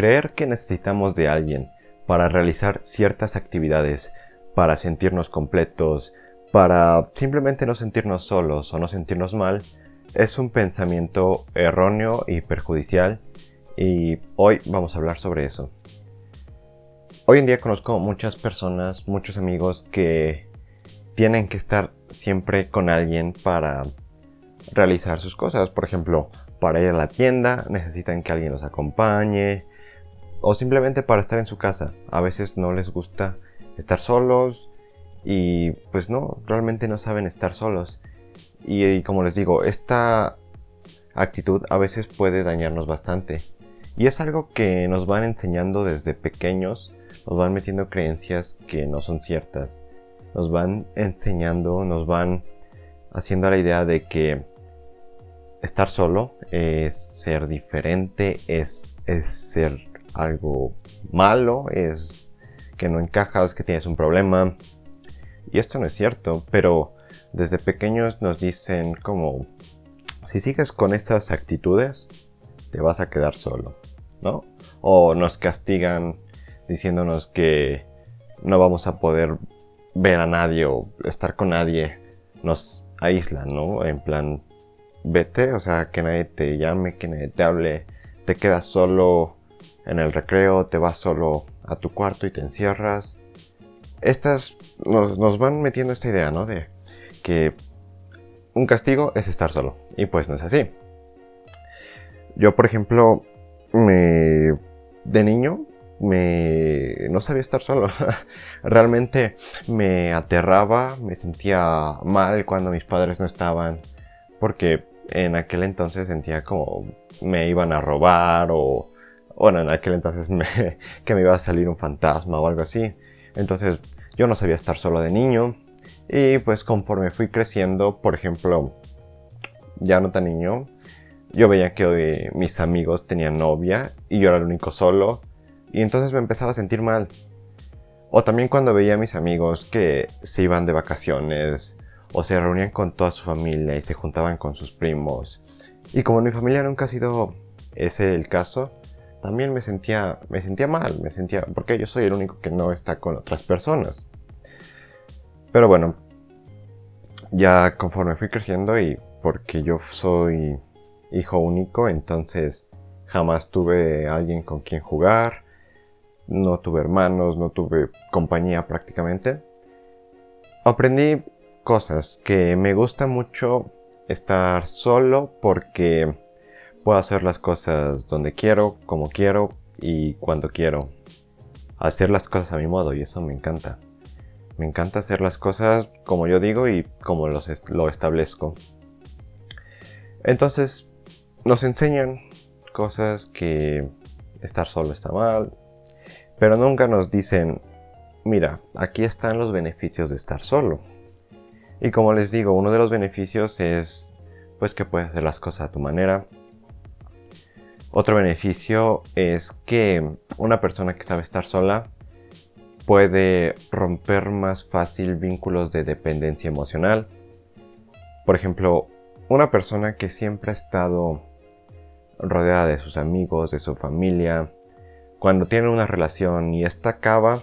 Creer que necesitamos de alguien para realizar ciertas actividades, para sentirnos completos, para simplemente no sentirnos solos o no sentirnos mal, es un pensamiento erróneo y perjudicial y hoy vamos a hablar sobre eso. Hoy en día conozco muchas personas, muchos amigos que tienen que estar siempre con alguien para realizar sus cosas. Por ejemplo, para ir a la tienda necesitan que alguien los acompañe o simplemente para estar en su casa. A veces no les gusta estar solos y pues no, realmente no saben estar solos. Y, como les digo, esta actitud a veces puede dañarnos bastante. Y es algo que nos van enseñando desde pequeños, nos van metiendo creencias que no son ciertas. Nos van enseñando, nos van haciendo la idea de que estar solo es ser diferente, es, es ser algo malo, es que no encajas, que tienes un problema. Y esto no es cierto, pero desde pequeños nos dicen como, si sigues con esas actitudes, te vas a quedar solo, ¿no? O nos castigan diciéndonos que no vamos a poder ver a nadie o estar con nadie, nos aíslan, ¿no? En plan, vete, o sea, que nadie te llame, que nadie te hable, te quedas solo en el recreo, te vas solo a tu cuarto y te encierras. Estas nos, van metiendo esta idea, ¿no? De que un castigo es estar solo. Y pues no es así. Yo, por ejemplo, me, de niño me, no sabía estar solo. Realmente me aterraba, me sentía mal cuando mis padres no estaban. Porque en aquel entonces sentía como me iban a robar o, bueno, en aquel entonces me, que me iba a salir un fantasma o algo así. Entonces yo no sabía estar solo de niño. Y pues conforme fui creciendo, por ejemplo, ya no tan niño, yo veía que mis amigos tenían novia y yo era el único solo. Y entonces me empezaba a sentir mal. O también cuando veía a mis amigos que se iban de vacaciones o se reunían con toda su familia y se juntaban con sus primos. Y como mi familia nunca ha sido ese el caso, también me sentía, me sentía mal, me sentía, porque yo soy el único que no está con otras personas. Pero bueno, ya conforme fui creciendo y porque yo soy hijo único, entonces jamás tuve alguien con quien jugar, no tuve hermanos, no tuve compañía prácticamente. Aprendí cosas que me gusta mucho estar solo porque puedo hacer las cosas donde quiero, como quiero y cuando quiero. Hacer las cosas a mi modo y eso me encanta. Me encanta hacer las cosas como yo digo y como los lo establezco. Entonces, nos enseñan cosas que estar solo está mal, pero nunca nos dicen, mira, aquí están los beneficios de estar solo. Y como les digo, uno de los beneficios es pues que puedes hacer las cosas a tu manera. Otro beneficio es que una persona que sabe estar sola puede romper más fácil vínculos de dependencia emocional. Por ejemplo, una persona que siempre ha estado rodeada de sus amigos, de su familia, cuando tiene una relación y esta acaba,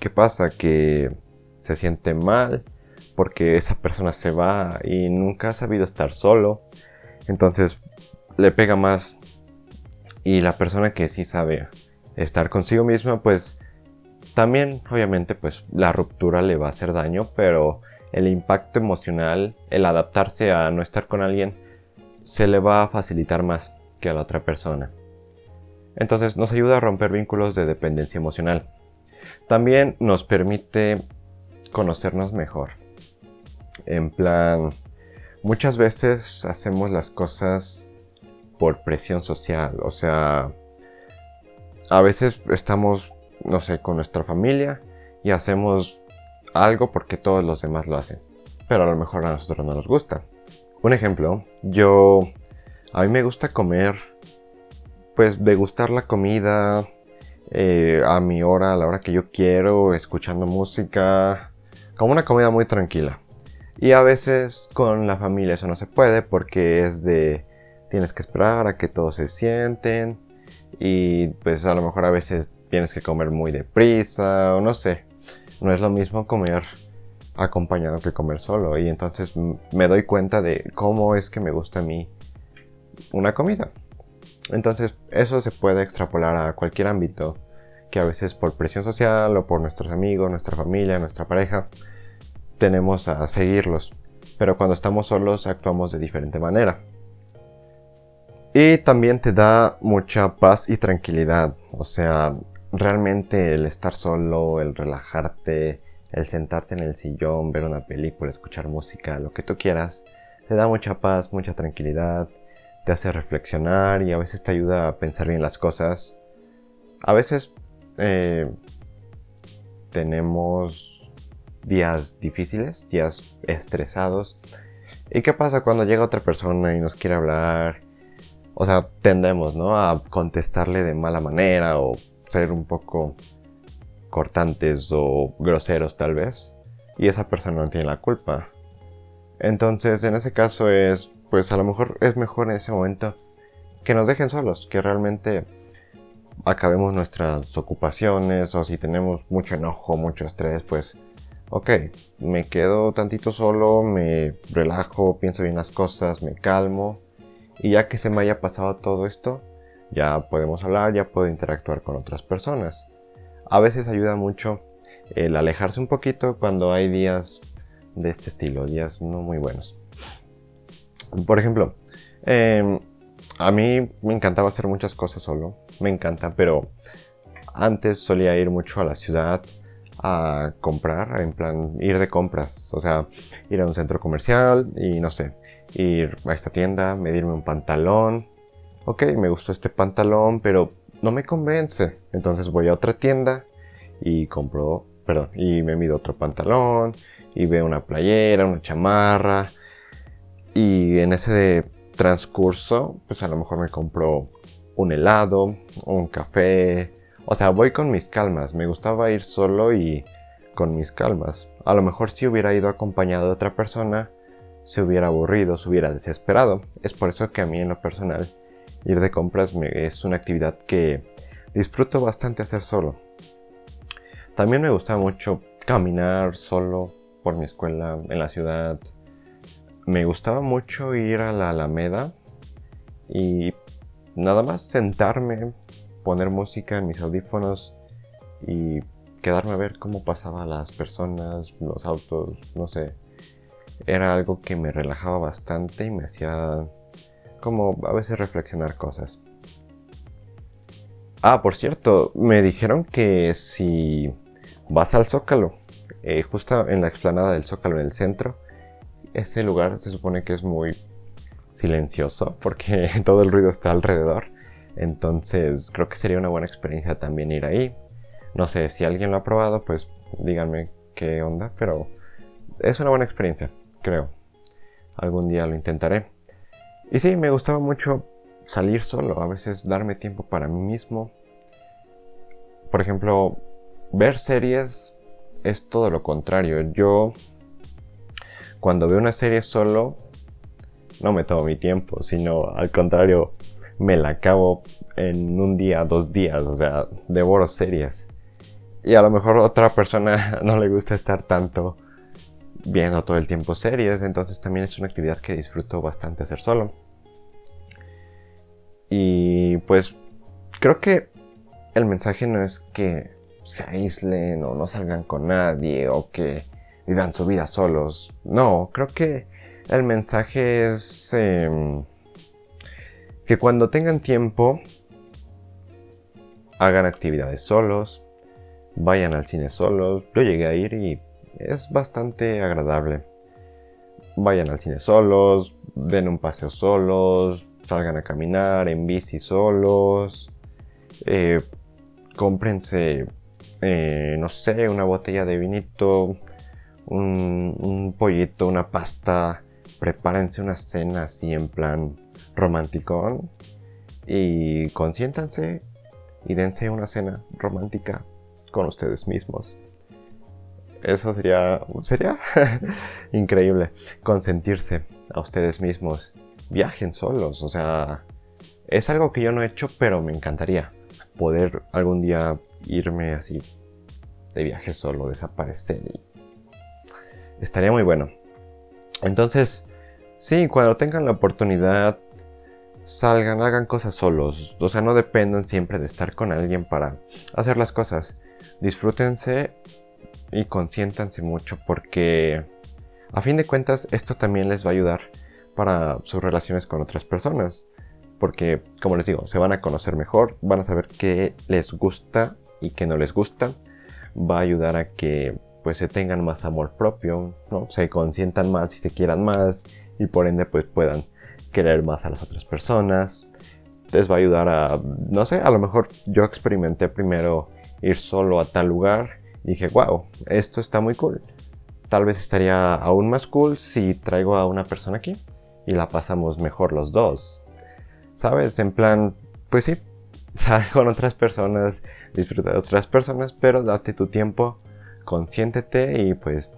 ¿qué pasa? Que se siente mal porque esa persona se va y nunca ha sabido estar solo. Entonces le pega más. Y la persona que sí sabe estar consigo misma, pues también obviamente pues la ruptura le va a hacer daño, pero el impacto emocional, el adaptarse a no estar con alguien, se le va a facilitar más que a la otra persona. Entonces nos ayuda a romper vínculos de dependencia emocional. También nos permite conocernos mejor. En plan, muchas veces hacemos las cosas por presión social, o sea, a veces estamos, no sé, con nuestra familia y hacemos algo porque todos los demás lo hacen. Pero a lo mejor a nosotros no nos gusta. Un ejemplo, yo... A mí me gusta comer, pues degustar la comida eh, a mi hora, a la hora que yo quiero, escuchando música, como una comida muy tranquila. Y a veces con la familia eso no se puede porque es de tienes que esperar a que todos se sienten y pues a lo mejor a veces tienes que comer muy deprisa o no sé. No es lo mismo comer acompañado que comer solo y entonces me doy cuenta de cómo es que me gusta a mí una comida. Entonces eso se puede extrapolar a cualquier ámbito que a veces por presión social o por nuestros amigos, nuestra familia, nuestra pareja, tenemos a seguirlos. Pero cuando estamos solos actuamos de diferente manera. Y también te da mucha paz y tranquilidad. O sea, realmente el estar solo, el relajarte, el sentarte en el sillón, ver una película, escuchar música, lo que tú quieras, te da mucha paz, mucha tranquilidad, te hace reflexionar y a veces te ayuda a pensar bien las cosas. A veces eh, tenemos días difíciles, días estresados. ¿Y qué pasa cuando llega otra persona y nos quiere hablar? O sea, tendemos, ¿no? A contestarle de mala manera o ser un poco cortantes o groseros tal vez. Y esa persona no tiene la culpa. Entonces, en ese caso es, pues a lo mejor es mejor en ese momento que nos dejen solos, que realmente acabemos nuestras ocupaciones o si tenemos mucho enojo, mucho estrés, pues ok, me quedo tantito solo, me relajo, pienso bien las cosas, me calmo y ya que se me haya pasado todo esto, ya podemos hablar, ya puedo interactuar con otras personas. A veces ayuda mucho el alejarse un poquito cuando hay días de este estilo, días no muy buenos. Por ejemplo, em, a mí me encantaba hacer muchas cosas solo, me encanta, pero antes solía ir mucho a la ciudad a comprar, en plan ir de compras, o sea, ir a un centro comercial y no sé, ir a esta tienda, medirme un pantalón. Ok, me gustó este pantalón, pero no me convence. Entonces voy a otra tienda y compro, perdón, y me mido otro pantalón y veo una playera, una chamarra. Y en ese transcurso, pues a lo mejor me compro un helado, un café. O sea, voy con mis calmas. Me gustaba ir solo y con mis calmas. A lo mejor si hubiera ido acompañado de otra persona, se hubiera aburrido, se hubiera desesperado. Es por eso que a mí en lo personal ir de compras es una actividad que disfruto bastante hacer solo. También me gusta mucho caminar solo por mi escuela en la ciudad. Me gustaba mucho ir a la Alameda y nada más sentarme, poner música en mis audífonos y quedarme a ver cómo pasaban las personas, los autos, no sé era algo que me relajaba bastante y me hacía como a veces reflexionar cosas. Ah, por cierto, me dijeron que si vas al Zócalo, eh, justo en la explanada del Zócalo en el centro, ese lugar se supone que es muy silencioso porque todo el ruido está alrededor. Entonces creo que sería una buena experiencia también ir ahí. No sé si alguien lo ha probado, pues díganme qué onda, pero es una buena experiencia creo. Algún día lo intentaré. Y sí, me gustaba mucho salir solo, a veces darme tiempo para mí mismo. Por ejemplo, ver series es todo lo contrario. Yo, cuando veo una serie solo, no me tomo mi tiempo, sino al contrario, me la acabo en un día, dos días, o sea, devoro series. Y a lo mejor otra persona no le gusta estar tanto viendo todo el tiempo series, entonces también es una actividad que disfruto bastante hacer solo. Y pues creo que el mensaje no es que se aíslen o no salgan con nadie o que vivan su vida solos. No, creo que el mensaje es em, que cuando tengan tiempo hagan actividades solos, vayan al cine solos. Yo llegué a ir y es bastante agradable. Vayan al cine solos, den un paseo solos, salgan a caminar en bici solos, eh, cómprense, eh, no sé, una botella de vinito, un, pollito, una pasta, prepárense una cena así en plan romanticón y consiéntanse y dense una cena romántica con ustedes mismos. Eso sería, sería increíble. Consentirse a ustedes mismos. Viajen solos, o sea, Es algo que yo no he hecho, pero me encantaría poder algún día irme así de viaje solo, desaparecer. Estaría muy bueno. Entonces, sí, cuando tengan la oportunidad, salgan, hagan cosas solos. O sea, no dependan siempre de estar con alguien para hacer las cosas. Disfrútense y consiéntanse mucho porque a fin de cuentas esto también les va a ayudar para sus relaciones con otras personas. Porque, como les digo, se van a conocer mejor, van a saber qué les gusta y qué no les gusta. Va a ayudar a que pues se tengan más amor propio, ¿no? se consientan más y se quieran más y por ende pues puedan querer más a las otras personas. Les va a ayudar a, no sé, a lo mejor yo experimenté primero ir solo a tal lugar dije, wow, esto está muy cool. Tal vez estaría aún más cool si traigo a una persona aquí y la pasamos mejor los dos. ¿Sabes? En plan, pues sí, sal con otras personas, disfruta de otras personas, pero date tu tiempo consiéntete y pues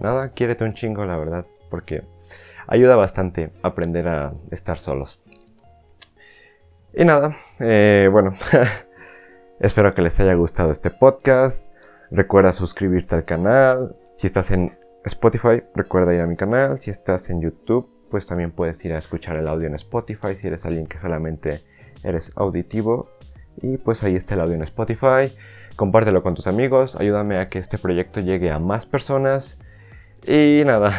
nada, quiérete un chingo, la verdad, porque ayuda bastante aprender a estar solos. Y nada, eh, bueno, espero que les haya gustado este podcast. Recuerda suscribirte al canal. Si estás en Spotify, recuerda ir a mi canal. Si estás en YouTube, pues también puedes ir a escuchar el audio en Spotify. Si eres alguien que solamente eres auditivo. Y pues ahí está el audio en Spotify compártelo con tus amigos, ayúdame a que este proyecto llegue a más personas. Y nada,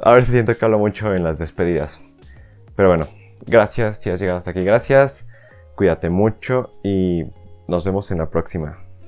a ver si siento que hablo mucho en las despedidas. Pero bueno, gracias si has llegado hasta aquí, gracias. Cuídate mucho y nos vemos en la próxima.